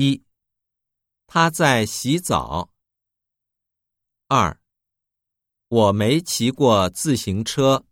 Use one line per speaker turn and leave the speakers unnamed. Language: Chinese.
一他在洗澡。二我没骑过自行车。